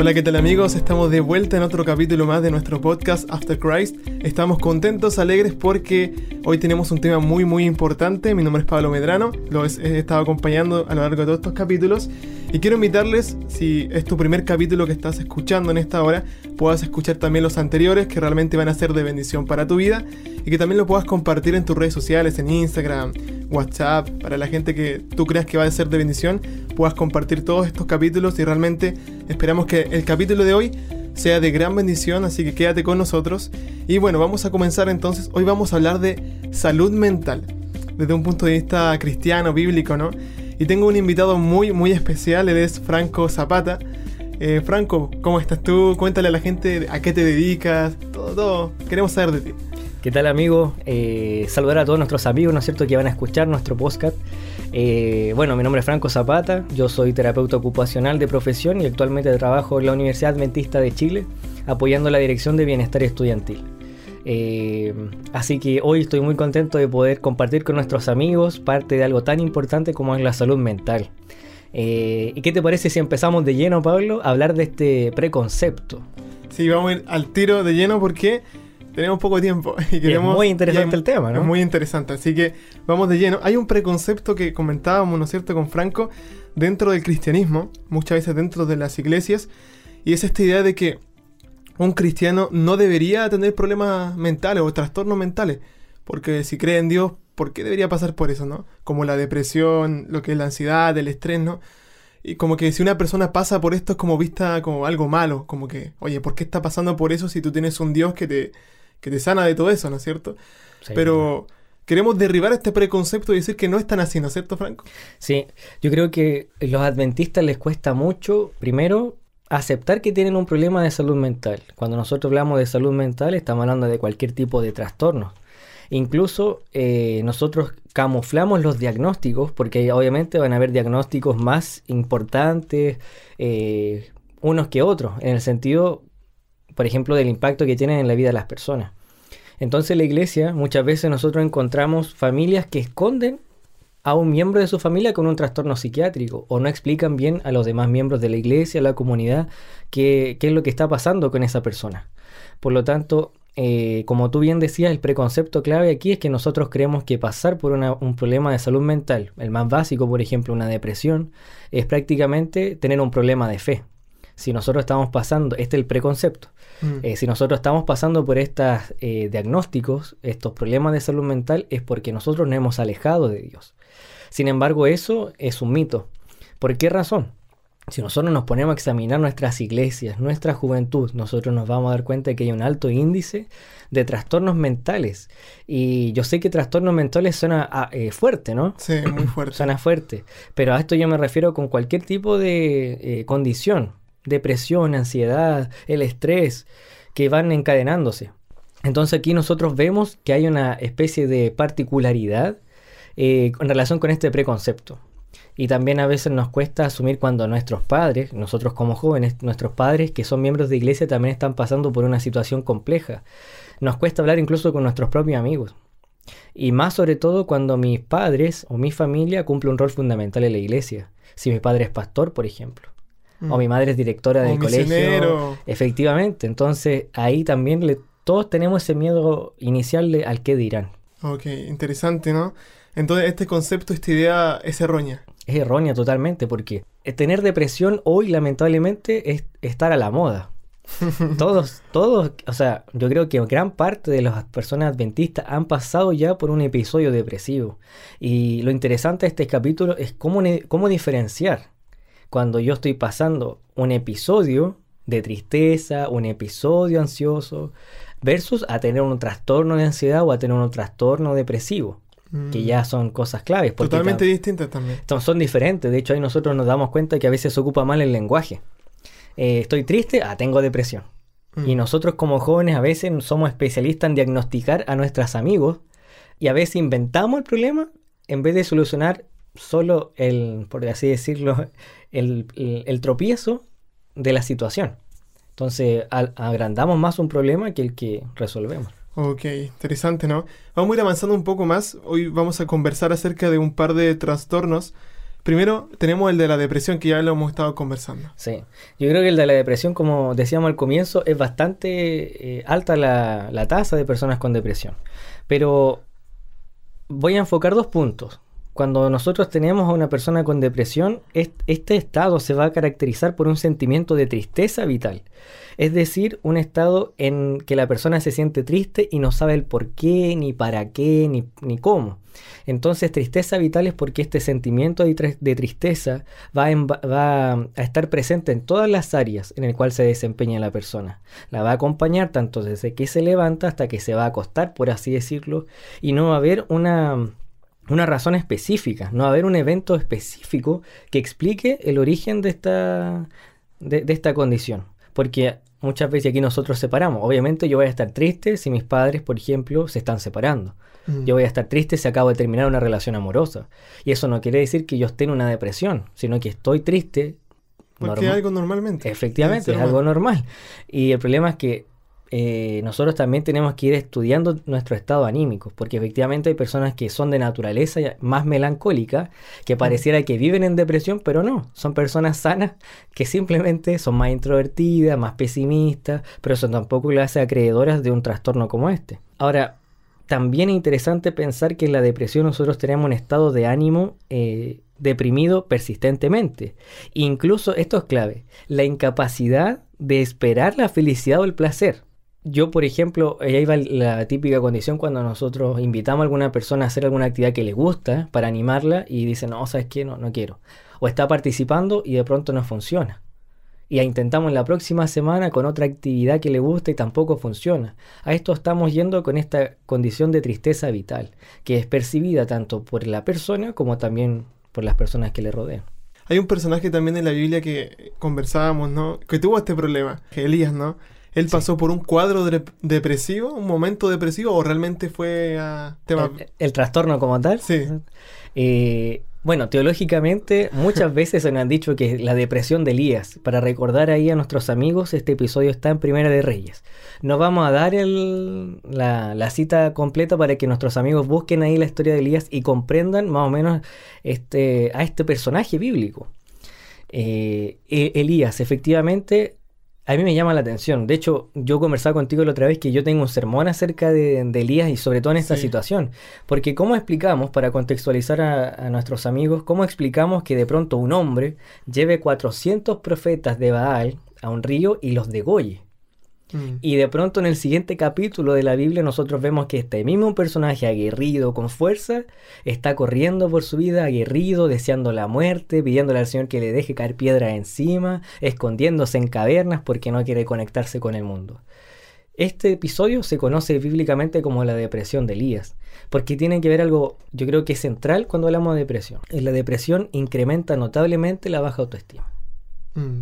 Hola, ¿qué tal amigos? Estamos de vuelta en otro capítulo más de nuestro podcast After Christ. Estamos contentos, alegres porque hoy tenemos un tema muy muy importante. Mi nombre es Pablo Medrano, lo he estado acompañando a lo largo de todos estos capítulos y quiero invitarles, si es tu primer capítulo que estás escuchando en esta hora, puedas escuchar también los anteriores que realmente van a ser de bendición para tu vida y que también lo puedas compartir en tus redes sociales, en Instagram, WhatsApp, para la gente que tú creas que va a ser de bendición, puedas compartir todos estos capítulos y realmente esperamos que el capítulo de hoy sea de gran bendición, así que quédate con nosotros. Y bueno, vamos a comenzar entonces. Hoy vamos a hablar de salud mental, desde un punto de vista cristiano, bíblico, ¿no? Y tengo un invitado muy, muy especial, él es Franco Zapata. Eh, Franco, ¿cómo estás tú? Cuéntale a la gente a qué te dedicas, todo, todo. Queremos saber de ti. ¿Qué tal amigo? Eh, saludar a todos nuestros amigos, ¿no es cierto?, que van a escuchar nuestro podcast. Eh, bueno, mi nombre es Franco Zapata, yo soy terapeuta ocupacional de profesión y actualmente trabajo en la Universidad Adventista de Chile apoyando la Dirección de Bienestar Estudiantil. Eh, así que hoy estoy muy contento de poder compartir con nuestros amigos parte de algo tan importante como es la salud mental. ¿Y qué te parece si empezamos de lleno, Pablo, a hablar de este preconcepto? Sí, vamos a ir al tiro de lleno porque tenemos poco tiempo y queremos... es muy interesante el tema, ¿no? Es muy interesante, así que vamos de lleno. Hay un preconcepto que comentábamos, ¿no es cierto?, con Franco, dentro del cristianismo, muchas veces dentro de las iglesias, y es esta idea de que un cristiano no debería tener problemas mentales o trastornos mentales, porque si cree en Dios, ¿por qué debería pasar por eso, no? Como la depresión, lo que es la ansiedad, el estrés, ¿no? Y como que si una persona pasa por esto es como vista como algo malo, como que, oye, ¿por qué está pasando por eso si tú tienes un Dios que te, que te sana de todo eso, ¿no es cierto? Pero queremos derribar este preconcepto y decir que no es tan así, ¿no es cierto, Franco? Sí, yo creo que a los adventistas les cuesta mucho, primero, aceptar que tienen un problema de salud mental. Cuando nosotros hablamos de salud mental, estamos hablando de cualquier tipo de trastorno. Incluso eh, nosotros camuflamos los diagnósticos, porque obviamente van a haber diagnósticos más importantes eh, unos que otros, en el sentido por ejemplo, del impacto que tienen en la vida de las personas. Entonces la iglesia, muchas veces nosotros encontramos familias que esconden a un miembro de su familia con un trastorno psiquiátrico o no explican bien a los demás miembros de la iglesia, a la comunidad, qué, es lo que está pasando con esa persona. Por lo tanto, eh, como tú bien decías, el preconcepto clave aquí es que nosotros creemos que pasar por un problema de salud mental, el más básico, por ejemplo, una depresión, es prácticamente tener un problema de fe si nosotros estamos pasando, este es el preconcepto, mm. eh, si nosotros estamos pasando por estos eh, diagnósticos, estos problemas de salud mental, es porque nosotros nos hemos alejado de Dios. Sin embargo, eso es un mito. ¿Por qué razón? Si nosotros nos ponemos a examinar nuestras iglesias, nuestra juventud, nosotros nos vamos a dar cuenta de que hay un alto índice de trastornos mentales. Y yo sé que trastornos mentales suena ah, eh, fuerte, ¿no? Sí, muy fuerte. suena fuerte. Pero a esto yo me refiero con cualquier tipo de condición depresión, ansiedad, el estrés que van encadenándose. Entonces aquí nosotros vemos que hay una especie de particularidad eh, en relación con este preconcepto. Y también a veces nos cuesta asumir cuando nuestros padres, nosotros como jóvenes, nuestros padres que son miembros de iglesia también están pasando por una situación compleja. Nos cuesta hablar incluso con nuestros propios amigos. Y más sobre todo cuando mis padres o mi familia cumple un rol fundamental en la iglesia. Si mi padre es pastor, por ejemplo o mi madre es directora del colegio. Efectivamente, entonces ahí también le, todos tenemos ese miedo inicial de, al qué dirán. Ok, interesante, ¿no? Entonces este concepto, esta idea es errónea. Es errónea totalmente porque tener depresión hoy lamentablemente es estar a la moda. todos, todos, o sea, yo creo que gran parte de las personas adventistas han pasado ya por un episodio depresivo. Y lo interesante de este capítulo es cómo, cómo diferenciar cuando yo estoy pasando un episodio de tristeza, un episodio ansioso, versus a tener un trastorno de ansiedad o a tener un trastorno depresivo. Que ya mm. son cosas claves. Totalmente distintas también. Son diferentes. De hecho, ahí nosotros nos damos cuenta que a veces se ocupa mal el lenguaje. Eh, estoy triste, ah, tengo depresión. Mm. Y nosotros como jóvenes a veces somos especialistas en diagnosticar a nuestros amigos y a veces inventamos el problema en vez de solucionar solo el, por así decirlo, el, tropiezo de la situación. Entonces, agrandamos más un problema que el que resolvemos. Ok, interesante, ¿no? Vamos a ir avanzando un poco más. Hoy vamos a conversar acerca de un par de trastornos Primero tenemos el de la depresión que ya lo hemos estado conversando. Sí, yo creo que el de la depresión, como decíamos al comienzo, es bastante eh, alta la, la tasa de personas con depresión. Pero voy a enfocar dos puntos. Cuando nosotros tenemos a una persona con depresión, este estado se va a caracterizar por un sentimiento de tristeza vital. Es decir, un estado en que la persona se siente triste y no sabe el por qué, ni para qué, ni, cómo. Entonces, tristeza vital es porque este sentimiento de, tristeza va a, estar presente en todas las áreas en el cual se desempeña la persona. La va a acompañar tanto desde que se levanta hasta que se va a acostar, por así decirlo, y no va a haber una una razón específica, no va a haber un evento específico que explique el origen de esta, de, esta condición. Porque muchas veces aquí nosotros separamos. Obviamente yo voy a estar triste si mis padres, por ejemplo, se están separando. Mm. Yo voy a estar triste si acabo de terminar una relación amorosa. Y eso no quiere decir que yo esté en una depresión, sino que estoy triste. Porque es algo normalmente. Efectivamente, es algo normal. Y el problema es que eh, nosotros también tenemos que ir estudiando nuestro estado anímico, porque efectivamente hay personas que son de naturaleza más melancólica, que pareciera que viven en depresión, pero no, son personas sanas que simplemente son más introvertidas, más pesimistas, pero eso tampoco hace acreedoras de un trastorno como este. Ahora, también es interesante pensar que en la depresión nosotros tenemos un estado de ánimo eh, deprimido persistentemente. Incluso, esto es clave, la incapacidad de esperar la felicidad o el placer yo, por ejemplo, ahí va la típica condición cuando nosotros invitamos a alguna persona a hacer alguna actividad que le gusta para animarla y dice, no, ¿sabes qué? No, no quiero. O está participando y de pronto no funciona. Y intentamos la próxima semana con otra actividad que le gusta y tampoco funciona. A esto estamos yendo con esta condición de tristeza vital, que es percibida tanto por la persona como también por las personas que le rodean. Hay un personaje también en la Biblia que conversábamos, ¿no? Que tuvo este problema, Elías, ¿no? ¿Él pasó por un cuadro depresivo, un momento depresivo, o realmente fue a tema... el, trastorno como tal? Sí. Eh, bueno, teológicamente muchas veces se nos han dicho que la depresión de Elías, para recordar ahí a nuestros amigos, este episodio está en Primera de Reyes. No vamos a dar la, cita completa para que nuestros amigos busquen ahí la historia de Elías y comprendan más o menos este, a este personaje bíblico. Eh, e, Elías, efectivamente, a mí me llama la atención. De hecho, yo conversaba contigo la otra vez que yo tengo un sermón acerca de, Elías y sobre todo en esta situación. Porque ¿cómo explicamos, para contextualizar a, nuestros amigos, cómo explicamos que de pronto un hombre lleve 400 profetas de Baal a un río y los degolle? Mm. Y de pronto en el siguiente capítulo de la Biblia nosotros vemos que este mismo personaje aguerrido, con fuerza, está corriendo por su vida, aguerrido, deseando la muerte, pidiéndole al Señor que le deje caer piedra encima, escondiéndose en cavernas porque no quiere conectarse con el mundo. Este episodio se conoce bíblicamente como la depresión de Elías, porque tiene que ver algo, yo creo que es central cuando hablamos de depresión. La depresión incrementa notablemente la baja autoestima. Mm.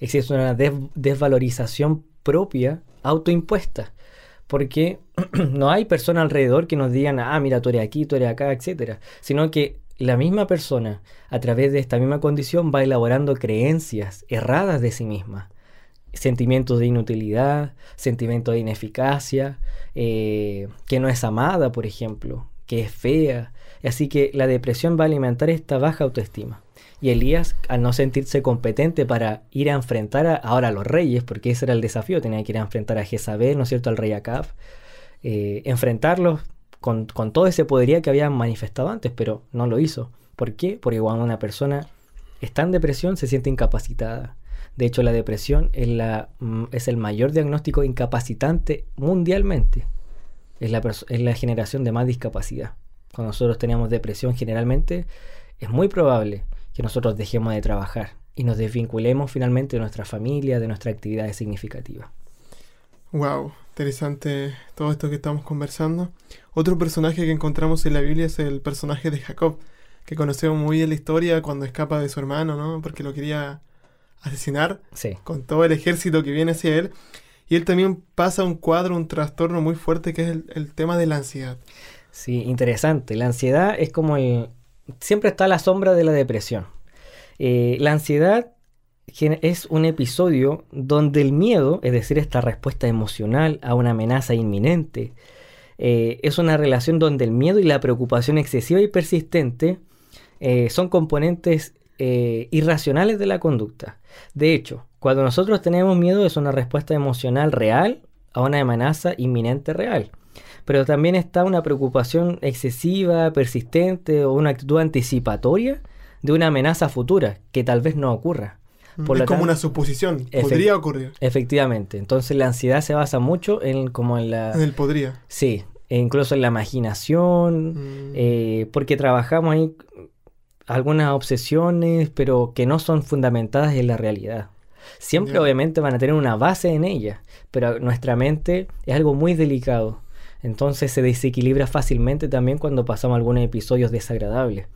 Existe una desvalorización propia, autoimpuesta. Porque no hay persona alrededor que nos digan, ah, mira, tú eres aquí, tú eres acá, etc. Sino que la misma persona, a través de esta misma condición, va elaborando creencias erradas de sí misma. Sentimientos de inutilidad, sentimientos de ineficacia, eh, que no es amada, por ejemplo, que es fea. Así que la depresión va a alimentar esta baja autoestima. Y Elías, al no sentirse competente para ir a enfrentar a, ahora a los reyes, porque ese era el desafío, tenía que ir a enfrentar a Jezabel, ¿no es cierto?, al rey Acab, eh, enfrentarlos con, todo ese poderío que habían manifestado antes, pero no lo hizo. ¿Por qué? Porque cuando una persona está en depresión se siente incapacitada. De hecho, la depresión es, la, mm, es el mayor diagnóstico incapacitante mundialmente. Es la, es la generación de más discapacidad. Cuando nosotros tenemos depresión generalmente es muy probable que nosotros dejemos de trabajar y nos desvinculemos finalmente de nuestra familia, de nuestra actividad significativa. Wow, interesante todo esto que estamos conversando. Otro personaje que encontramos en la Biblia es el personaje de Jacob, que conocemos muy bien la historia cuando escapa de su hermano, ¿no? Porque lo quería asesinar con todo el ejército que viene hacia él. Y él también pasa un cuadro, un trastorno muy fuerte que es el, el tema de la ansiedad. Sí, interesante. La ansiedad es como el, siempre está a la sombra de la depresión. Eh, la ansiedad es un episodio donde el miedo, es decir, esta respuesta emocional a una amenaza inminente, eh, es una relación donde el miedo y la preocupación excesiva y persistente eh, son componentes irracionales de la conducta. De hecho, cuando nosotros tenemos miedo es una respuesta emocional real a una amenaza inminente real. Pero también está una preocupación excesiva, persistente o una actitud anticipatoria de una amenaza futura que tal vez no ocurra. Por es como una suposición, podría ocurrir. Efectivamente, entonces la ansiedad se basa mucho en como en la... En el podría. Sí, e incluso en la imaginación, mm. eh, porque trabajamos ahí algunas obsesiones, pero que no son fundamentadas en la realidad. Siempre obviamente van a tener una base en ella, pero nuestra mente es algo muy delicado. Entonces se desequilibra fácilmente también cuando pasamos algunos episodios desagradables.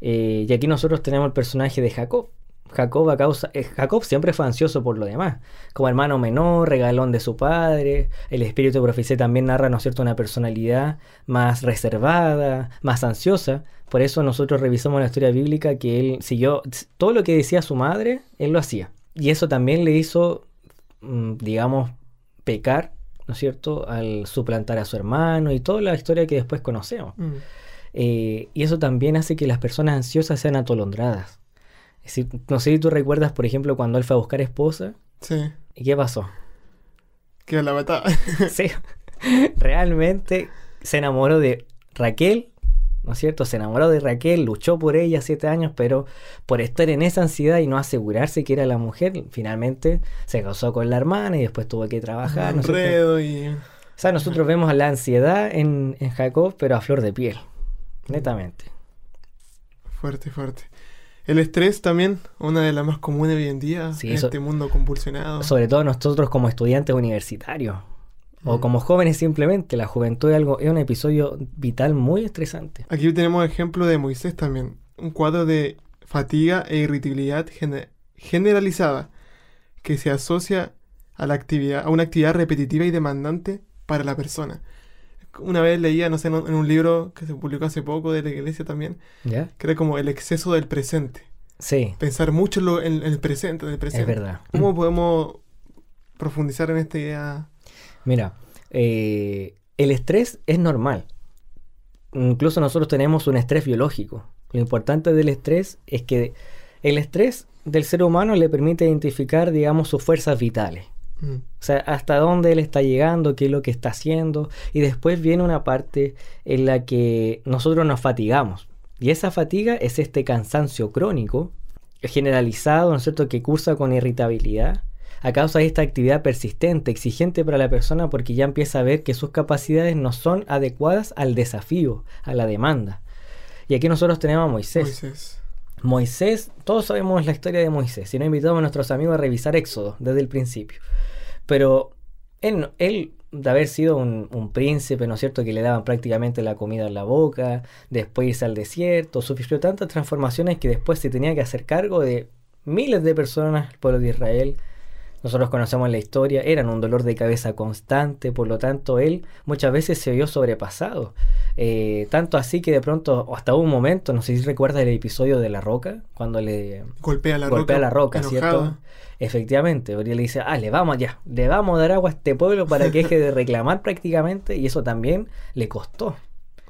Eh, y aquí nosotros tenemos el personaje de Jacob. Jacob, a causa, eh, Jacob siempre fue ansioso por lo demás. Como hermano menor, regalón de su padre. El espíritu de profecía también narra, ¿no es cierto?, una personalidad más reservada, más ansiosa. Por eso nosotros revisamos la historia bíblica que él siguió todo lo que decía su madre, él lo hacía. Y eso también le hizo, mm, digamos, pecar, ¿no es cierto?, al suplantar a su hermano y toda la historia que después conocemos. Mm. Eh, y eso también hace que las personas ansiosas sean atolondradas. no sé si tú recuerdas, por ejemplo, cuando él fue a buscar esposa. Sí. ¿Y qué pasó? Que la mataba. sí. Realmente se enamoró de Raquel ¿no es cierto? Se enamoró de Raquel, luchó por ella siete años, pero por estar en esa ansiedad y no asegurarse que era la mujer, finalmente se casó con la hermana y después tuvo que trabajar. ¿no y... O sea, nosotros vemos la ansiedad en, Jacob, pero a flor de piel, netamente. Fuerte, fuerte. El estrés también, una de las más comunes hoy en día en este mundo compulsionado. Sobre todo nosotros como estudiantes universitarios. O como jóvenes simplemente, la juventud es, algo, es un episodio vital muy estresante. Aquí tenemos ejemplo de Moisés también, un cuadro de fatiga e irritabilidad generalizada que se asocia a, la actividad, a una actividad repetitiva y demandante para la persona. Una vez leía, no sé, en un, libro que se publicó hace poco de la iglesia también, que era como el exceso del presente. Sí. Pensar mucho en, el presente, en el presente. Es verdad. ¿Cómo podemos profundizar en esta idea? Mira, eh, el estrés es normal. Incluso nosotros tenemos un estrés biológico. Lo importante del estrés es que el estrés del ser humano le permite identificar, digamos, sus fuerzas vitales. Mm. O sea, hasta dónde él está llegando, qué es lo que está haciendo. Y después viene una parte en la que nosotros nos fatigamos. Y esa fatiga es este cansancio crónico, generalizado, ¿no es cierto?, que cursa con irritabilidad, a causa de esta actividad persistente, exigente para la persona porque ya empieza a ver que sus capacidades no son adecuadas al desafío, a la demanda. Y aquí nosotros tenemos a Moisés. Moisés. Moisés, todos sabemos la historia de Moisés, si no invitamos a nuestros amigos a revisar Éxodo desde el principio. Pero él, él de haber sido un, príncipe, ¿no es cierto?, que le daban prácticamente la comida en la boca, después irse al desierto, sufrió tantas transformaciones que después se tenía que hacer cargo de miles de personas, el pueblo de Israel, nosotros conocemos la historia, eran un dolor de cabeza constante, por lo tanto él muchas veces se vio sobrepasado. Eh, tanto así que de pronto, hasta un momento, no sé si recuerdas el episodio de La Roca, cuando le golpea la golpea roca, la roca ¿cierto? Efectivamente, él le dice, ah, le vamos ya, le vamos a dar agua a este pueblo para que deje de reclamar prácticamente, y eso también le costó.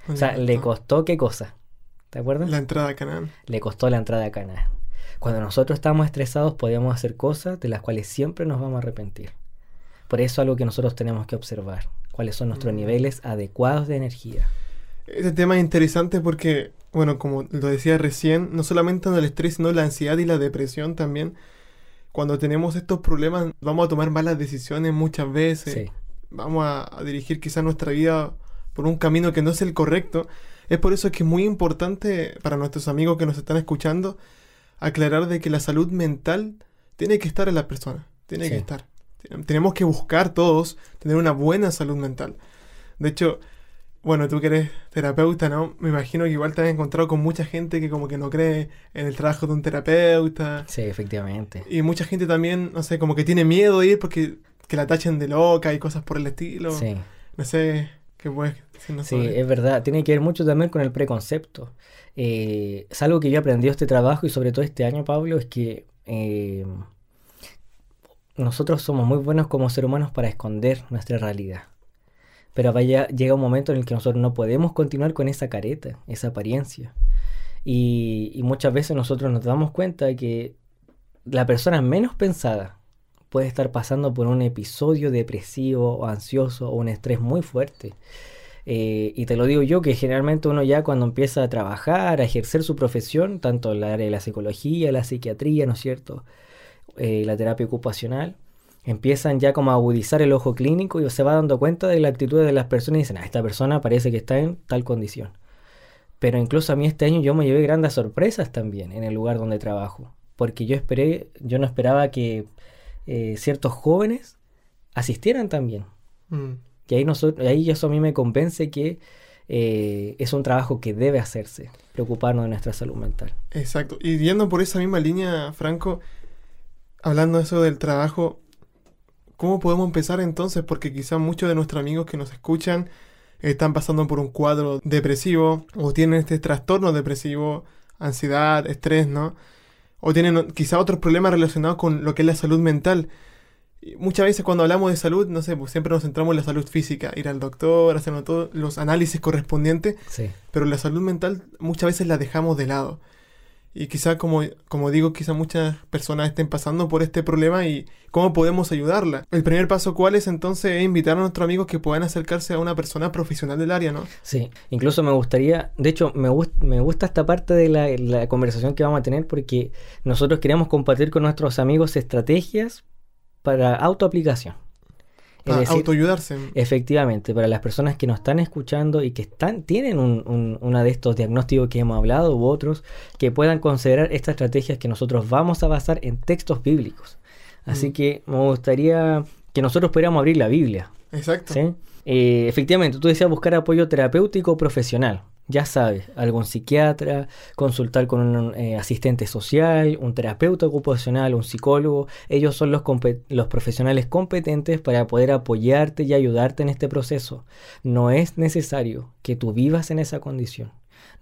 O sea, le costó qué cosa. ¿Te acuerdas? La entrada a Canaán. Le costó la entrada a Canaán. Cuando nosotros estamos estresados podemos hacer cosas de las cuales siempre nos vamos a arrepentir. Por eso es algo que nosotros tenemos que observar, cuáles son nuestros mm. niveles adecuados de energía. Este tema es interesante porque, bueno, como lo decía recién, no solamente en el estrés, sino la ansiedad y la depresión también. Cuando tenemos estos problemas vamos a tomar malas decisiones muchas veces. Vamos a, a dirigir quizás nuestra vida por un camino que no es el correcto. Es por eso que es muy importante para nuestros amigos que nos están escuchando aclarar de que la salud mental tiene que estar en la persona, tiene que estar. Tenemos que buscar todos tener una buena salud mental. De hecho, bueno, tú que eres terapeuta, ¿no? Me imagino que igual te has encontrado con mucha gente que como que no cree en el trabajo de un terapeuta. Sí, efectivamente. Y mucha gente también, no sé, como que tiene miedo de ir porque que la tachen de loca y cosas por el estilo. Sí. No sé, puedes decirnos Sí, es verdad. Tiene que ver mucho también con el preconcepto. Eh, es algo que yo he aprendido este trabajo y sobre todo este año, Pablo, es que eh, nosotros somos muy buenos como seres humanos para esconder nuestra realidad. Pero vaya, llega un momento en el que nosotros no podemos continuar con esa careta, esa apariencia. Y, y muchas veces nosotros nos damos cuenta de que la persona menos pensada puede estar pasando por un episodio depresivo o ansioso o un estrés muy fuerte. Eh, y te lo digo yo, que generalmente uno ya cuando empieza a trabajar, a ejercer su profesión, tanto en la área de la psicología, la psiquiatría, ¿no es cierto? Eh, la terapia ocupacional, empiezan ya como a agudizar el ojo clínico y se va dando cuenta de la actitud de las personas y dicen, ah, esta persona parece que está en tal condición. Pero incluso a mí este año yo me llevé grandes sorpresas también en el lugar donde trabajo, porque yo esperé, yo no esperaba que eh, ciertos jóvenes asistieran también. Mm. Y ahí, nosotros, ahí eso a mí me convence que eh, es un trabajo que debe hacerse, preocuparnos de nuestra salud mental. Exacto. Y yendo por esa misma línea, Franco, hablando de eso del trabajo, ¿cómo podemos empezar entonces? Porque quizás muchos de nuestros amigos que nos escuchan están pasando por un cuadro depresivo o tienen este trastorno depresivo, ansiedad, estrés, ¿no? O tienen quizá otros problemas relacionados con lo que es la salud mental muchas veces cuando hablamos de salud, no sé, pues siempre nos centramos en la salud física, ir al doctor, hacer todos los análisis correspondientes, pero la salud mental muchas veces la dejamos de lado. Y quizá, como, como digo, quizá muchas personas estén pasando por este problema y cómo podemos ayudarla. El primer paso, ¿cuál es entonces? Es invitar a nuestros amigos que puedan acercarse a una persona profesional del área, ¿no? Sí, incluso me gustaría, de hecho, me, me gusta esta parte de la, la conversación que vamos a tener porque nosotros queremos compartir con nuestros amigos estrategias para autoaplicación. Para autoayudarse. Efectivamente, para las personas que nos están escuchando y que están, tienen un, una de estos diagnósticos que hemos hablado u otros, que puedan considerar estas estrategias que nosotros vamos a basar en textos bíblicos. Así mm. que me gustaría que nosotros pudiéramos abrir la Biblia. Exacto. Eh, efectivamente, tú decías buscar apoyo terapéutico profesional ya sabes, algún psiquiatra, consultar con un eh, asistente social, un terapeuta ocupacional, un psicólogo. Ellos son los, los profesionales competentes para poder apoyarte y ayudarte en este proceso. No es necesario que tú vivas en esa condición.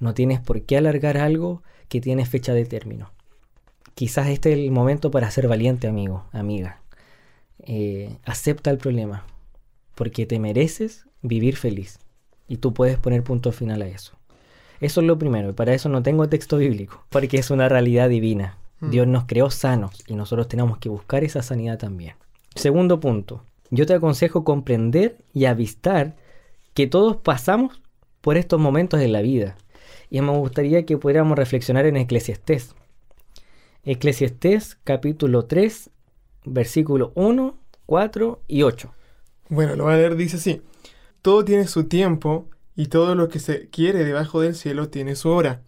No tienes por qué alargar algo que tiene fecha de término. Quizás este es el momento para ser valiente, amigo, amiga. Eh, acepta el problema, porque te mereces vivir feliz. Y tú puedes poner punto final a eso. Eso es lo primero, y para eso no tengo texto bíblico, porque es una realidad divina. Mm. Dios nos creó sanos y nosotros tenemos que buscar esa sanidad también. Segundo punto, yo te aconsejo comprender y avistar que todos pasamos por estos momentos de la vida. Y me gustaría que pudiéramos reflexionar en Eclesiastés. Eclesiastés capítulo 3, versículo 1, 4 y 8. Bueno, lo voy a leer, dice así. Todo tiene su tiempo y todo lo que se quiere debajo del cielo tiene su hora.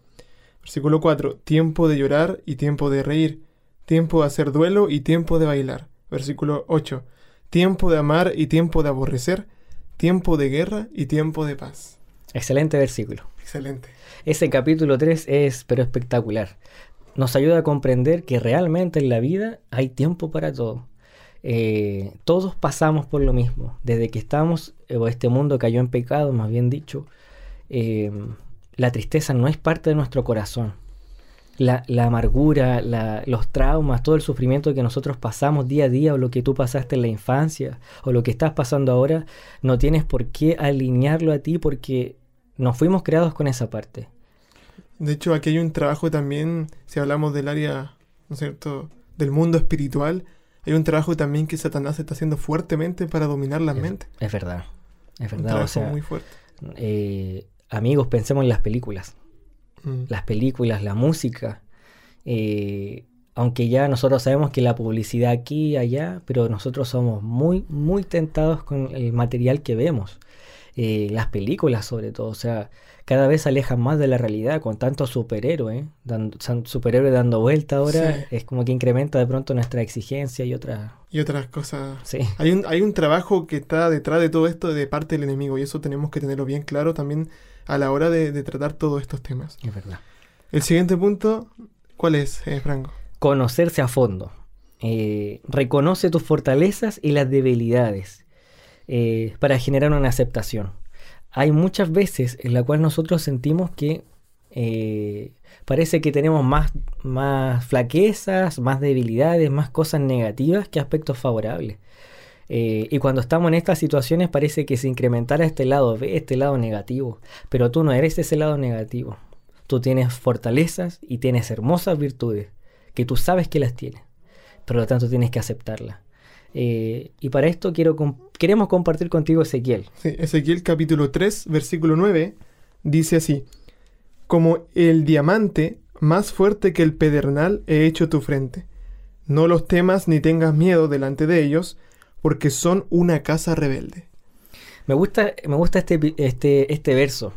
Versículo 4. Tiempo de llorar y tiempo de reír, tiempo de hacer duelo y tiempo de bailar. Versículo 8. Tiempo de amar y tiempo de aborrecer, tiempo de guerra y tiempo de paz. Excelente versículo. Excelente. Ese capítulo 3 es pero espectacular. Nos ayuda a comprender que realmente en la vida hay tiempo para todo. Eh, todos pasamos por lo mismo. Desde que estamos, eh, o este mundo cayó en pecado, más bien dicho, eh, la tristeza no es parte de nuestro corazón. La, amargura, los traumas, todo el sufrimiento que nosotros pasamos día a día, o lo que tú pasaste en la infancia, o lo que estás pasando ahora, no tienes por qué alinearlo a ti porque no fuimos creados con esa parte. De hecho, aquí hay un trabajo también, si hablamos del área, ¿no es cierto?, del mundo espiritual, hay un trabajo también que Satanás está haciendo fuertemente para dominar la mente. Es verdad, es verdad. Un trabajo muy fuerte. Eh, amigos, pensemos en las películas. Mm. Las películas, la música. Eh, aunque ya nosotros sabemos que la publicidad aquí y allá, pero nosotros somos muy, muy tentados con el material que vemos. Eh, las películas sobre todo, o sea, cada vez se alejan más de la realidad con tanto superhéroe, dando, superhéroe dando vuelta ahora, es como que incrementa de pronto nuestra exigencia y otras... Y otras cosas. Sí. Hay un, hay un trabajo que está detrás de todo esto de parte del enemigo y eso tenemos que tenerlo bien claro también a la hora de, tratar todos estos temas. Es verdad. El siguiente punto, ¿cuál es, eh, Franco? Conocerse a fondo. Eh, reconoce tus fortalezas y las debilidades. Eh, para generar una aceptación. Hay muchas veces en la cual nosotros sentimos que eh, parece que tenemos más, más flaquezas, más debilidades, más cosas negativas que aspectos favorables. Eh, y cuando estamos en estas situaciones parece que se incrementara este lado B, este lado negativo. Pero tú no eres ese lado negativo. Tú tienes fortalezas y tienes hermosas virtudes que tú sabes que las tienes. Por lo tanto, tienes que aceptarlas. Eh, y para esto quiero queremos compartir contigo Ezequiel. Sí, Ezequiel capítulo 3, versículo 9, dice así, como el diamante más fuerte que el pedernal he hecho tu frente. No los temas ni tengas miedo delante de ellos, porque son una casa rebelde. Me gusta, me gusta este, este, este verso,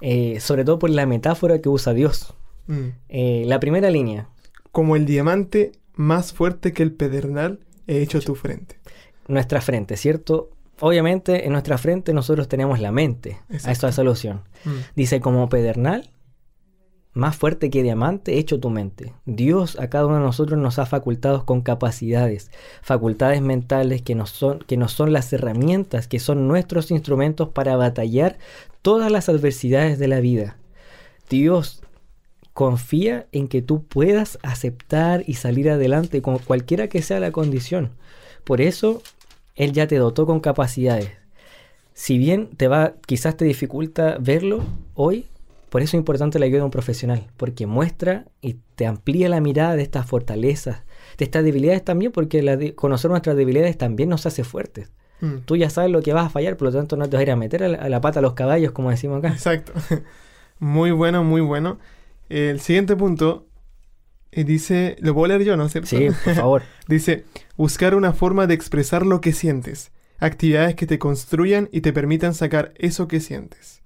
eh, sobre todo por la metáfora que usa Dios. Mm. Eh, la primera línea. Como el diamante más fuerte que el pedernal he hecho tu frente. Nuestra frente, ¿cierto? Obviamente en nuestra frente nosotros tenemos la mente a esta solución. Mm. Dice como pedernal más fuerte que diamante hecho tu mente. Dios a cada uno de nosotros nos ha facultado con capacidades, facultades mentales que nos son, que nos son las herramientas, que son nuestros instrumentos para batallar todas las adversidades de la vida. Dios confía en que tú puedas aceptar y salir adelante con cualquiera que sea la condición. Por eso Él ya te dotó con capacidades. Si bien te va, quizás te dificulta verlo hoy, por eso es importante la ayuda de un profesional, porque muestra y te amplía la mirada de estas fortalezas, de estas debilidades también, porque conocer nuestras debilidades también nos hace fuertes. Mm. Tú ya sabes lo que vas a fallar, por lo tanto no te vas a ir a meter a la, pata a los caballos, como decimos acá. Exacto. Muy bueno, muy bueno. El siguiente punto eh, dice, lo puedo leer yo, ¿no? Sí, por favor. dice, buscar una forma de expresar lo que sientes, actividades que te construyan y te permitan sacar eso que sientes.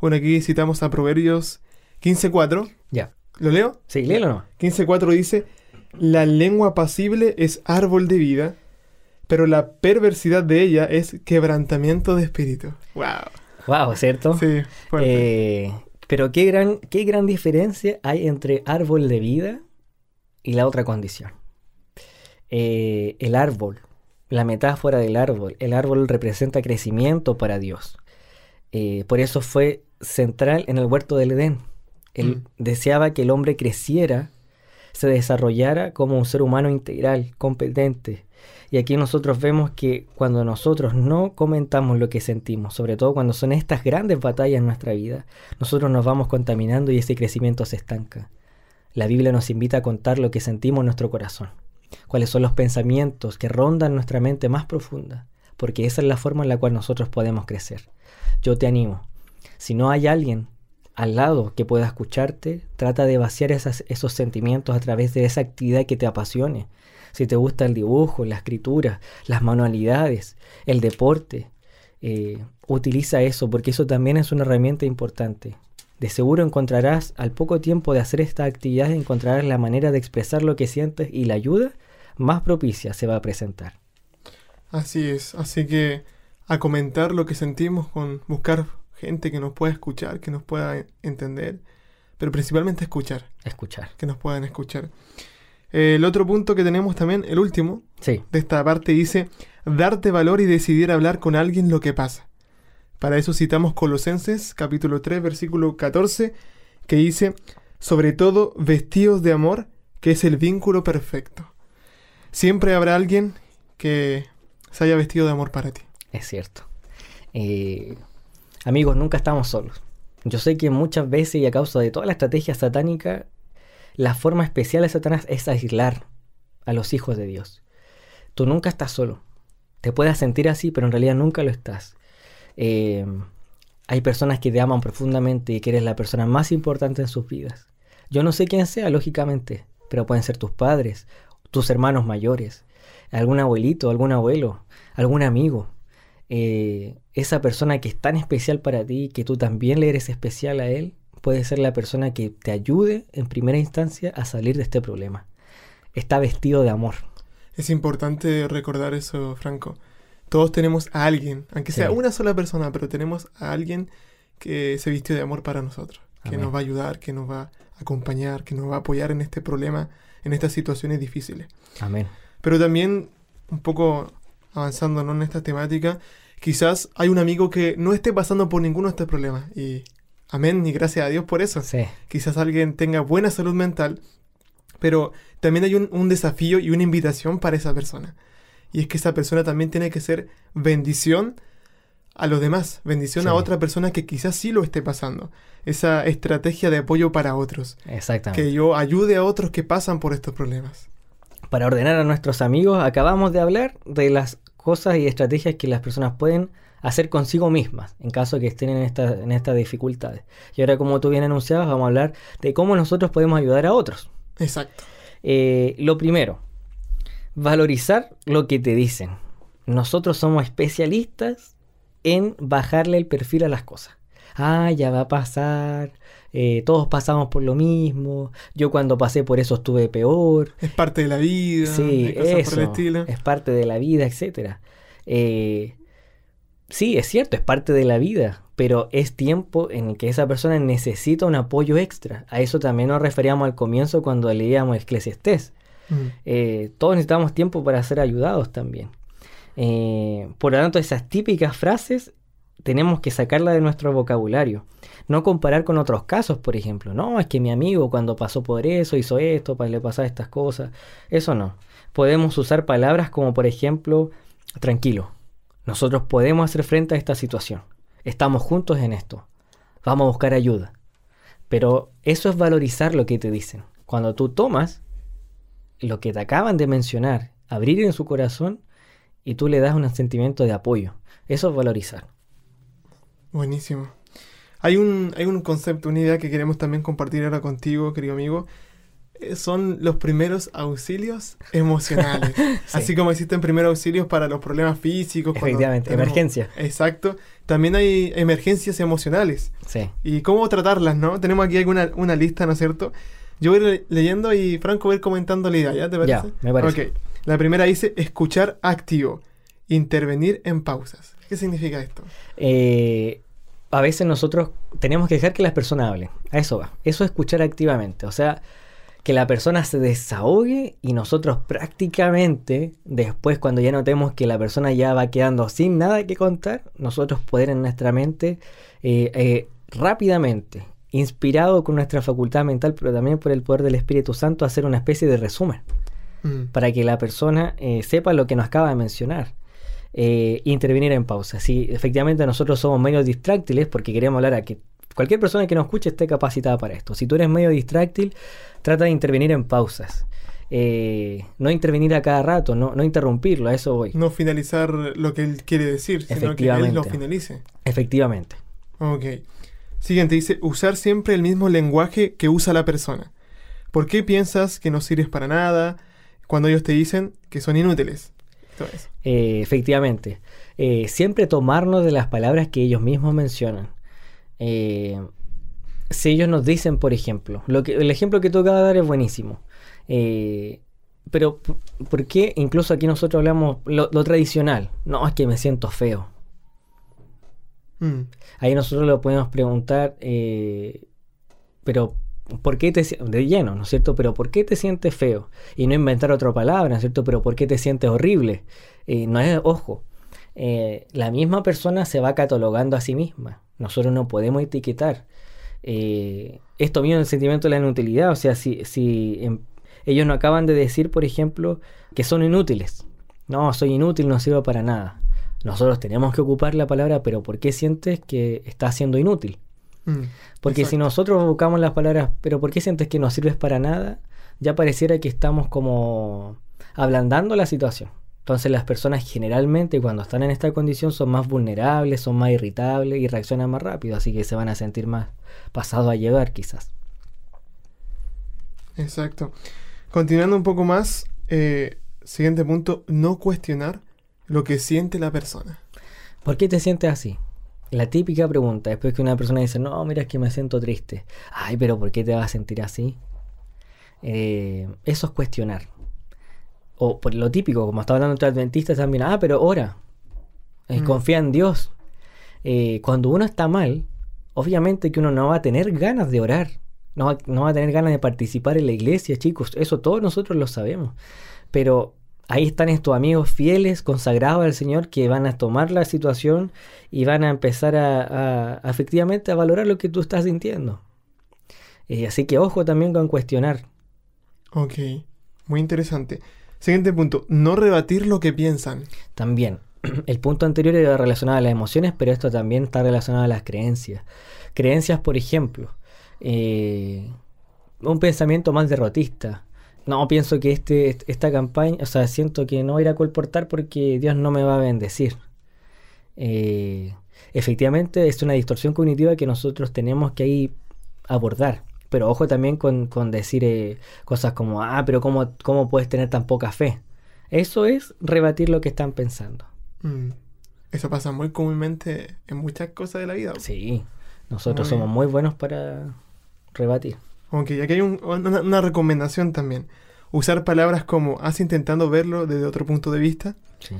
Bueno, aquí citamos a Proverbios 15.4. Ya. ¿Lo leo? Sí, léelo no. 15.4 dice, la lengua pasible es árbol de vida, pero la perversidad de ella es quebrantamiento de espíritu. Wow. Wow, ¿cierto? Sí, fuerte. Eh, pero qué gran, qué gran diferencia hay entre árbol de vida y la otra condición. Eh, el árbol, la metáfora del árbol, el árbol representa crecimiento para Dios. Eh, por eso fue central en el huerto del Edén. Él mm. deseaba que el hombre creciera, se desarrollara como un ser humano integral, competente. Y aquí nosotros vemos que cuando nosotros no comentamos lo que sentimos, sobre todo cuando son estas grandes batallas en nuestra vida, nosotros nos vamos contaminando y ese crecimiento se estanca. La Biblia nos invita a contar lo que sentimos en nuestro corazón, cuáles son los pensamientos que rondan nuestra mente más profunda, porque esa es la forma en la cual nosotros podemos crecer. Yo te animo, si no hay alguien al lado que pueda escucharte, trata de vaciar esos sentimientos a través de esa actividad que te apasione. Si te gusta el dibujo, la escritura, las manualidades, el deporte, eh, utiliza eso porque eso también es una herramienta importante. De seguro encontrarás, al poco tiempo de hacer esta actividad, encontrarás la manera de expresar lo que sientes y la ayuda más propicia se va a presentar. Así es, así que a comentar lo que sentimos con buscar gente que nos pueda escuchar, que nos pueda entender, pero principalmente escuchar. Escuchar. Que nos puedan escuchar. El otro punto que tenemos también, el último, sí. de esta parte dice, darte valor y decidir hablar con alguien lo que pasa. Para eso citamos Colosenses capítulo 3 versículo 14, que dice, sobre todo vestidos de amor, que es el vínculo perfecto. Siempre habrá alguien que se haya vestido de amor para ti. Es cierto. Eh, Amigos, nunca estamos solos. Yo sé que muchas veces y a causa de toda la estrategia satánica, la forma especial de Satanás es aislar a los hijos de Dios. Tú nunca estás solo. Te puedes sentir así, pero en realidad nunca lo estás. Eh, hay personas que te aman profundamente y que eres la persona más importante en sus vidas. Yo no sé quién sea, lógicamente, pero pueden ser tus padres, tus hermanos mayores, algún abuelito, algún abuelo, algún amigo. Eh, esa persona que es tan especial para ti, que tú también le eres especial a él, puede ser la persona que te ayude en primera instancia a salir de este problema. Está vestido de amor. Es importante recordar eso, Franco. Todos tenemos a alguien, aunque sea una sola persona, pero tenemos a alguien que se vistió de amor para nosotros, que nos va a ayudar, que nos va a acompañar, que nos va a apoyar en este problema, en estas situaciones difíciles. Amén. Pero también, un poco avanzando en esta temática, quizás hay un amigo que no esté pasando por ninguno de estos problemas. Y amén, y gracias a Dios por eso. Quizás alguien tenga buena salud mental, pero también hay un, desafío y una invitación para esa persona. Y es que esa persona también tiene que ser bendición a los demás, bendición a Sí. otra persona que quizás sí lo esté pasando. Esa estrategia de apoyo para otros. Exactamente. Que yo ayude a otros que pasan por estos problemas. Para ordenar a nuestros amigos, acabamos de hablar de las cosas y estrategias que las personas pueden hacer consigo mismas en caso de que estén en, esta- en estas dificultades. Y ahora, como tú bien anunciabas, vamos a hablar de cómo nosotros podemos ayudar a otros. Exacto. Eh, lo primero, valorizar lo que te dicen. Nosotros somos especialistas en bajarle el perfil a las cosas. Ah, ya va a pasar. eh, todos pasamos por lo mismo. Yo cuando pasé por eso estuve peor. Es parte de la vida. Sí, eso. por el. Es parte de la vida, etcétera. Eh, sí, es cierto, es parte de la vida, pero es tiempo en que esa persona necesita un apoyo extra. A eso también nos referíamos al comienzo cuando leíamos Eclesiastés. Mm. Eh, todos necesitamos tiempo para ser ayudados también. Eh, por lo tanto, esas típicas frases tenemos que sacarlas de nuestro vocabulario. No comparar con otros casos, por ejemplo. No, es que mi amigo cuando pasó por eso hizo esto, para le pasar estas cosas. Eso no. Podemos usar palabras como, por ejemplo, tranquilo. Nosotros podemos hacer frente a esta situación. Estamos juntos en esto. Vamos a buscar ayuda. Pero eso es valorizar lo que te dicen. Cuando tú tomas lo que te acaban de mencionar, abrir en su corazón y tú le das un sentimiento de apoyo. Eso es valorizar. Buenísimo. Hay un, hay un concepto, una idea que queremos también compartir ahora contigo, querido amigo. Eh, Son los primeros auxilios emocionales. Sí. Así como existen primeros auxilios para los problemas físicos. Efectivamente, tenemos- emergencia. Exacto. También hay emergencias emocionales. Sí. ¿Y cómo tratarlas, no? Tenemos aquí alguna una lista, ¿no es cierto? Yo voy a ir le- leyendo y Franco va a ir comentando la idea, ¿ya? ¿Te parece? Ya, me parece. Ok. La primera dice escuchar activo, intervenir en pausas. ¿Qué significa esto? Eh, a veces nosotros tenemos que dejar que las personas hablen. A eso va. Eso es escuchar activamente. O sea, que la persona se desahogue y nosotros prácticamente, después cuando ya notemos que la persona ya va quedando sin nada que contar, nosotros poder en nuestra mente eh, eh, rápidamente, inspirado con nuestra facultad mental, pero también por el poder del Espíritu Santo, hacer una especie de resumen Mm. para que la persona eh, sepa lo que nos acaba de mencionar. Eh, intervenir en pausa. Si efectivamente nosotros somos medios distráctiles, porque queremos hablar a que cualquier persona que nos escuche esté capacitada para esto. Si tú eres medio distráctil, trata de intervenir en pausas. Eh, no intervenir a cada rato, no, no interrumpirlo, a eso voy. No finalizar lo que él quiere decir, sino que él lo finalice. Efectivamente. Ok. Siguiente dice, usar siempre el mismo lenguaje que usa la persona. ¿Por qué piensas que no sirves para nada cuando ellos te dicen que son inútiles? Eso. Eh, efectivamente. Eh, siempre tomarnos de las palabras que ellos mismos mencionan. Eh, si ellos nos dicen, por ejemplo, lo que, el ejemplo que tú acabas de dar es buenísimo. Eh, pero, ¿por- ¿por qué incluso aquí nosotros hablamos lo, lo tradicional? No, es que me siento feo. Mm, Ahí nosotros lo podemos preguntar, eh, pero ¿por qué te de lleno, ¿no es cierto? Pero ¿por qué te sientes feo? Y no inventar otra palabra, ¿no es cierto? Pero ¿por qué te sientes horrible? Eh, no es, ojo, eh, la misma persona se va catalogando a sí misma. Nosotros no podemos etiquetar. Eh, esto viene del sentimiento de la inutilidad, o sea, si, si em, ellos no acaban de decir, por ejemplo, que son inútiles. No, soy inútil, no sirvo para nada. Nosotros tenemos que ocupar la palabra, pero ¿por qué sientes que estás siendo inútil? Mm, Porque si nosotros buscamos las palabras, pero ¿por qué sientes que no sirves para nada? Ya pareciera que estamos como ablandando la situación. Entonces las personas generalmente cuando están en esta condición son más vulnerables, son más irritables y reaccionan más rápido, así que se van a sentir más pasados a llevar quizás. Exacto. Continuando un poco más, eh, siguiente punto, no cuestionar lo que siente la persona. ¿Por qué te sientes así? La típica pregunta, después que una persona dice, no, mira, es que me siento triste. Ay, pero ¿por qué te vas a sentir así? Eh, eso es cuestionar. O por lo típico, como está hablando entre adventistas también, ah, pero ora. Eh, Mm. Confía en Dios. Eh, cuando uno está mal, obviamente que uno no va a tener ganas de orar. No va, no va a tener ganas de participar en la iglesia, chicos. Eso todos nosotros lo sabemos. Pero ahí están estos amigos fieles, consagrados al Señor, que van a tomar la situación y van a empezar a, efectivamente a valorar lo que tú estás sintiendo. Eh, así que ojo también con cuestionar. Ok, muy interesante. Siguiente punto, no rebatir lo que piensan. También, el punto anterior era relacionado a las emociones, pero esto también está relacionado a las creencias. Creencias, por ejemplo, eh, un pensamiento más derrotista. No, pienso que este, esta campaña, o sea, siento que no voy a ir a colportar porque Dios no me va a bendecir. Eh, efectivamente, es una distorsión cognitiva que nosotros tenemos que ahí abordar. Pero ojo también con, decir eh, cosas como, ah, pero ¿cómo, ¿cómo puedes tener tan poca fe? Eso es rebatir lo que están pensando. Mm. Eso pasa muy comúnmente en muchas cosas de la vida. Sí, nosotros somos muy buenos para rebatir. Ok, aquí hay una, recomendación también. Usar palabras como has intentando verlo desde otro punto de vista. Sí.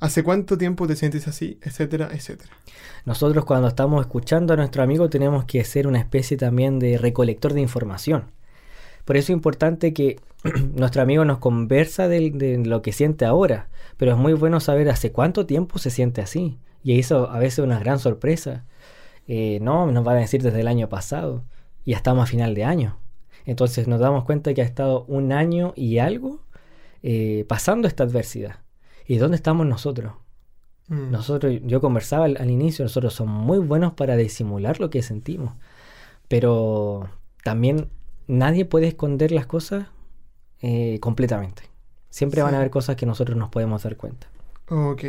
¿Hace cuánto tiempo te sientes así? Etcétera, etcétera. Nosotros cuando estamos escuchando a nuestro amigo tenemos que ser una especie también de recolector de información. Por eso es importante que nuestro amigo nos conversa de, lo que siente ahora, pero es muy bueno saber hace cuánto tiempo se siente así. Y eso a veces es una gran sorpresa. Eh, no, nos va a decir desde el año pasado y ya estamos a final de año. Entonces nos damos cuenta que ha estado un año y algo eh, pasando esta adversidad. ¿Y dónde estamos nosotros? Mm. Nosotros, yo conversaba al, al, inicio, nosotros somos muy buenos para disimular lo que sentimos, pero también nadie puede esconder las cosas eh, completamente. Siempre van a haber cosas que nosotros nos podemos dar cuenta. Ok.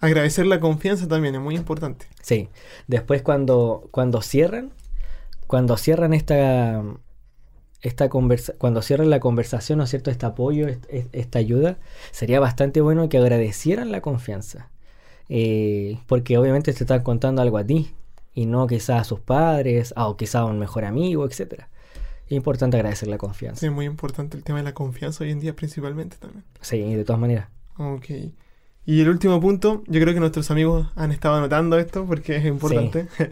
Agradecer la confianza también es muy importante. Sí. Después cuando, cuando cierran, cuando cierran esta, esta conversa cuando cierran la conversación, ¿no es cierto? Este apoyo, esta ayuda, sería bastante bueno que agradecieran la confianza. Eh, porque obviamente te están contando algo a ti y no quizás a sus padres o quizás a un mejor amigo, etcétera. Es importante agradecer la confianza. Sí, muy importante el tema de la confianza hoy en día principalmente también. Sí, de todas maneras. Ok. Y el último punto, yo creo que nuestros amigos han estado anotando esto porque es importante.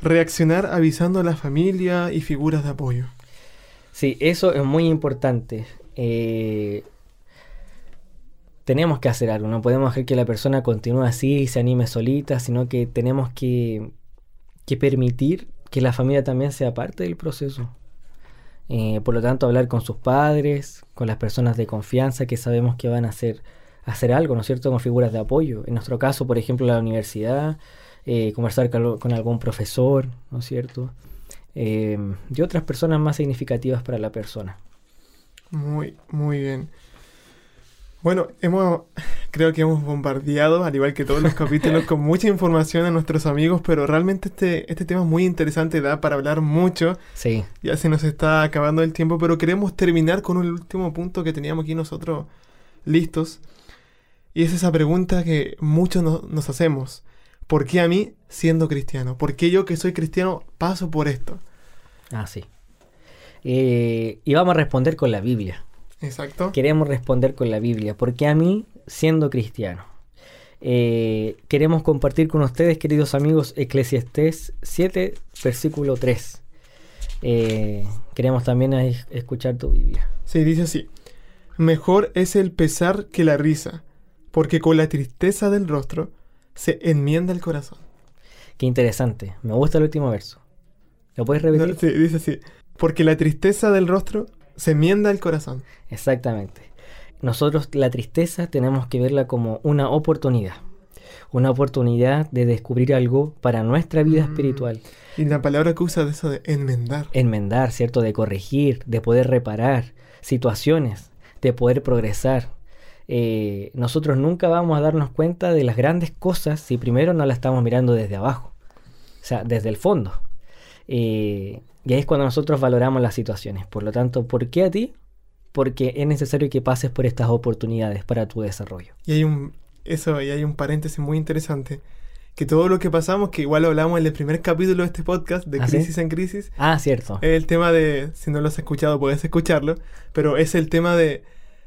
Reaccionar avisando a la familia y figuras de apoyo. Sí, eso es muy importante. Eh, tenemos que hacer algo, no podemos dejar que la persona continúe así y se anime solita, sino que tenemos que, que permitir que la familia también sea parte del proceso. Eh, por lo tanto, hablar con sus padres, con las personas de confianza que sabemos que van a hacer, hacer algo, ¿no es cierto?, con figuras de apoyo. En nuestro caso, por ejemplo, la universidad, eh, conversar con, algún profesor, ¿no es cierto?, eh, y otras personas más significativas para la persona. Muy, muy bien. Bueno, hemos, creo que hemos bombardeado, al igual que todos los capítulos, con mucha información a nuestros amigos, pero realmente este, este tema es muy interesante, da para hablar mucho. Sí. Ya se nos está acabando el tiempo, pero queremos terminar con un último punto que teníamos aquí nosotros listos. Y es esa pregunta que muchos nos hacemos. ¿Por qué a mí siendo cristiano? ¿Por qué yo que soy cristiano paso por esto? Ah, sí. Eh, y vamos a responder con la Biblia. Exacto. Queremos responder con la Biblia, porque a mí, siendo cristiano, eh, queremos compartir con ustedes, queridos amigos, Eclesiastés 7, versículo 3. Eh, queremos también escuchar tu Biblia. Sí, dice así. Mejor es el pesar que la risa, porque con la tristeza del rostro se enmienda el corazón. Qué interesante. Me gusta el último verso. ¿Lo puedes repetir? sí, dice así. Porque la tristeza del rostro se enmienda el corazón. Exactamente. Nosotros la tristeza tenemos que verla como una oportunidad. Una oportunidad de descubrir algo para nuestra vida mm. espiritual. Y la palabra que usa de eso de enmendar. Enmendar, ¿cierto? De corregir, de poder reparar situaciones, de poder progresar. Eh, nosotros nunca vamos a darnos cuenta de las grandes cosas si primero no la estamos mirando desde abajo. O sea, desde el fondo. Eh, y ahí es cuando nosotros valoramos las situaciones. Por lo tanto, ¿por qué a ti? Porque es necesario que pases por estas oportunidades para tu desarrollo. Y hay un, eso, y hay un paréntesis muy interesante. Que todo lo que pasamos, que igual lo hablamos en el primer capítulo de este podcast, de ¿Ah, Crisis en Crisis. Ah, cierto. Es el tema de, si no lo has escuchado, puedes escucharlo. Pero es el tema de,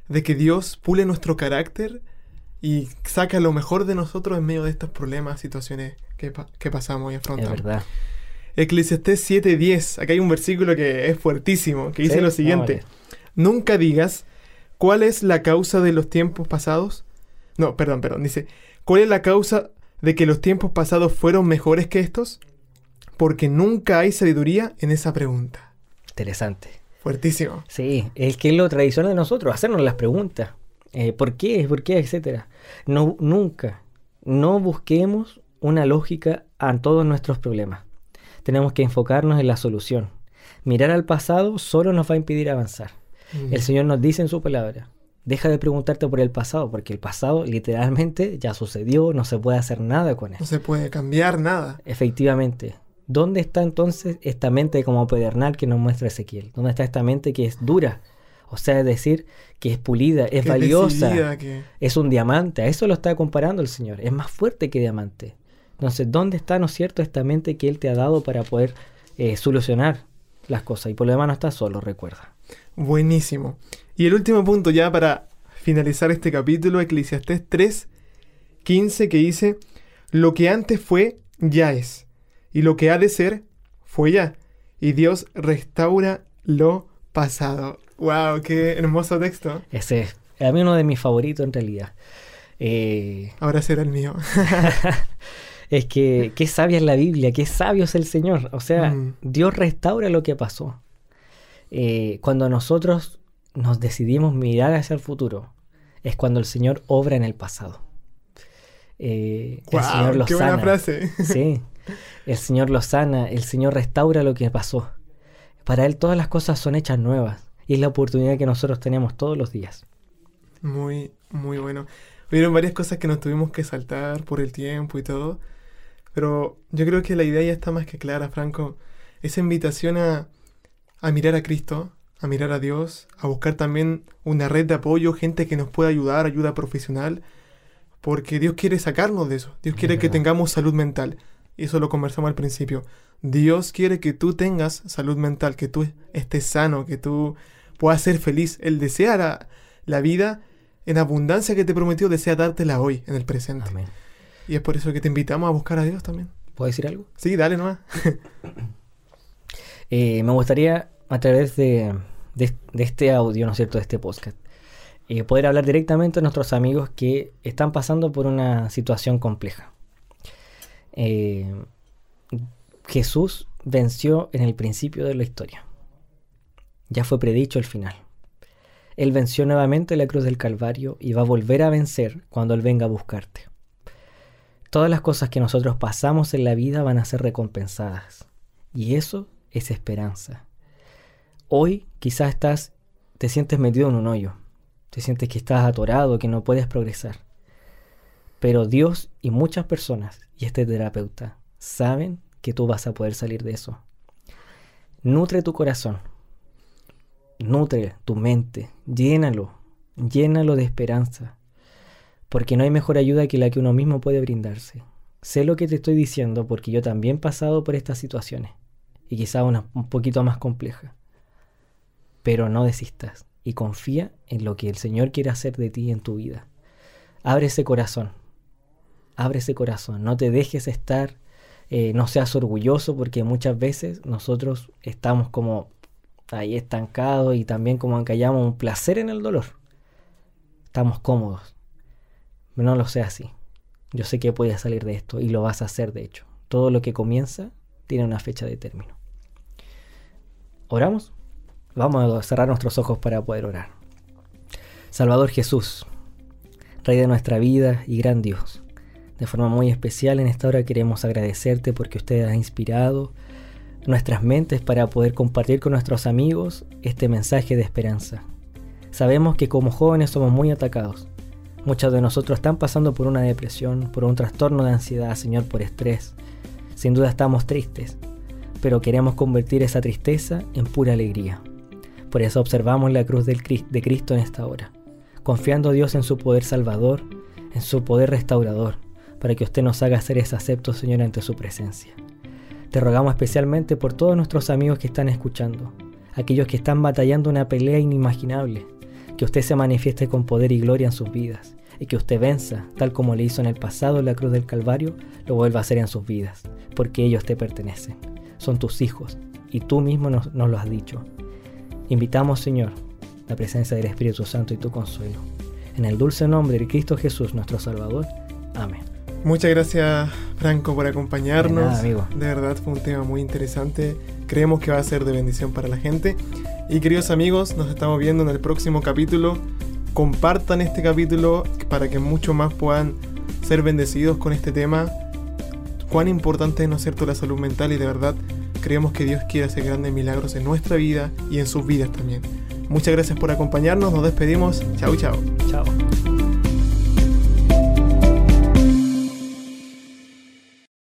de que Dios pule nuestro carácter y saca lo mejor de nosotros en medio de estos problemas, situaciones que, que pasamos y afrontamos. Es verdad. Eclesiastés 7:10. Acá hay un versículo que es fuertísimo, que dice lo siguiente. Nunca digas cuál es la causa de los tiempos pasados. No, perdón, perdón. Dice, ¿cuál es la causa de que los tiempos pasados fueron mejores que estos? Porque nunca hay sabiduría en esa pregunta. Interesante. Fuertísimo. Sí, es que es lo tradicional de nosotros, hacernos las preguntas. Eh, ¿Por qué? ¿Por qué? Etcétera. No, nunca, no busquemos una lógica a todos nuestros problemas. Tenemos que enfocarnos en la solución. Mirar al pasado solo nos va a impedir avanzar. Mm. El Señor nos dice en su palabra, deja de preguntarte por el pasado, porque el pasado literalmente ya sucedió, no se puede hacer nada con No él. se puede cambiar nada. Efectivamente. ¿Dónde está entonces esta mente como pedernal que nos muestra Ezequiel? ¿Dónde está esta mente que es dura? O sea, es decir, que es pulida, es Que valiosa, decidida, que- es un diamante. A eso lo está comparando el Señor. Es más fuerte que diamante. Entonces, ¿dónde está, no es cierto, esta mente que Él te ha dado para poder eh, solucionar las cosas? Y por lo demás no estás solo, recuerda. Buenísimo. Y el último punto ya para finalizar este capítulo, Eclesiastés 3, 15, que dice, lo que antes fue, ya es. Y lo que ha de ser, fue ya. Y Dios restaura lo pasado. ¡Wow! ¡Qué hermoso texto! Ese es a mí uno de mis favoritos en realidad. Eh, Ahora será el mío. es que qué sabia es la Biblia, qué sabio es el Señor. O sea, Mm. Dios restaura lo que pasó. Eh, cuando nosotros nos decidimos mirar hacia el futuro, es cuando el Señor obra en el pasado. Eh, el ¡Wow! Señor lo ¡Qué sana. buena frase! Sí, el Señor lo sana, el Señor restaura lo que pasó. Para Él todas las cosas son hechas nuevas y es la oportunidad que nosotros tenemos todos los días. Muy, muy bueno. Hubieron varias cosas que nos tuvimos que saltar por el tiempo y todo. Pero yo creo que la idea ya está más que clara, Franco. Esa invitación a, a mirar a Cristo, a mirar a Dios, a buscar también una red de apoyo, gente que nos pueda ayudar, ayuda profesional. Porque Dios quiere sacarnos de eso. Dios quiere que tengamos salud mental. Y eso lo conversamos al principio. Dios quiere que tú tengas salud mental, que tú estés sano, que tú puedas ser feliz. Él desea la, la vida en abundancia que te prometió, desea dártela hoy, en el presente. Amén. Y es por eso que te invitamos a buscar a Dios también. ¿Puedo decir algo? Sí, dale nomás. Eh, me gustaría, a través de, de- de este audio, ¿no es cierto?, de este podcast, eh, poder hablar directamente a nuestros amigos que están pasando por una situación compleja. Eh, Jesús venció en el principio de la historia. Ya fue predicho el final. Él venció nuevamente la cruz del Calvario y va a volver a vencer cuando Él venga a buscarte. Todas las cosas que nosotros pasamos en la vida van a ser recompensadas. Y eso es esperanza. Hoy quizás estás, te sientes metido en un hoyo. Te sientes que estás atorado, que no puedes progresar. Pero Dios y muchas personas, y este terapeuta, saben que tú vas a poder salir de eso. Nutre tu corazón. Nutre tu mente. Llénalo. Llénalo de esperanza. Porque no hay mejor ayuda que la que uno mismo puede brindarse. Sé lo que te estoy diciendo porque yo también he pasado por estas situaciones. Y quizá una un poquito más compleja. Pero no desistas. Y confía en lo que el Señor quiere hacer de ti en tu vida. Abre ese corazón. Abre ese corazón. No te dejes estar. eh, no seas orgulloso porque muchas veces nosotros estamos como ahí estancados y también como que hallamos un placer en el dolor. Estamos cómodos. No lo sea así. Yo sé que puedes salir de esto y lo vas a hacer de hecho. Todo lo que comienza tiene una fecha de término. ¿Oramos? Vamos a cerrar nuestros ojos para poder orar. Salvador Jesús, Rey de nuestra vida y gran Dios. De forma muy especial en esta hora queremos agradecerte porque usted ha inspirado nuestras mentes para poder compartir con nuestros amigos este mensaje de esperanza. Sabemos que como jóvenes somos muy atacados. Muchos de nosotros están pasando por una depresión, por un trastorno de ansiedad, Señor, por estrés. Sin duda estamos tristes, pero queremos convertir esa tristeza en pura alegría. Por eso observamos la cruz de Cristo en esta hora, confiando Dios en su poder salvador, en su poder restaurador, para que usted nos haga ser ese Señor, ante su presencia. Te rogamos especialmente por todos nuestros amigos que están escuchando, aquellos que están batallando una pelea inimaginable, que usted se manifieste con poder y gloria en sus vidas, y que usted venza, tal como le hizo en el pasado en la cruz del Calvario, lo vuelva a hacer en sus vidas, porque ellos te pertenecen, son tus hijos, y tú mismo nos, nos lo has dicho. Invitamos, Señor, la presencia del Espíritu Santo y tu consuelo. En el dulce nombre de Cristo Jesús, nuestro Salvador. Amén. Muchas gracias, Franco, por acompañarnos. De nada, amigo. De verdad fue un tema muy interesante. Creemos que va a ser de bendición para la gente. Y queridos amigos, nos estamos viendo en el próximo capítulo. Compartan este capítulo para que muchos más puedan ser bendecidos con este tema. Cuán importante es, ¿no es cierto?, la salud mental y de verdad creemos que Dios quiere hacer grandes milagros en nuestra vida y en sus vidas también. Muchas gracias por acompañarnos, nos despedimos. Chao, chao. Chao.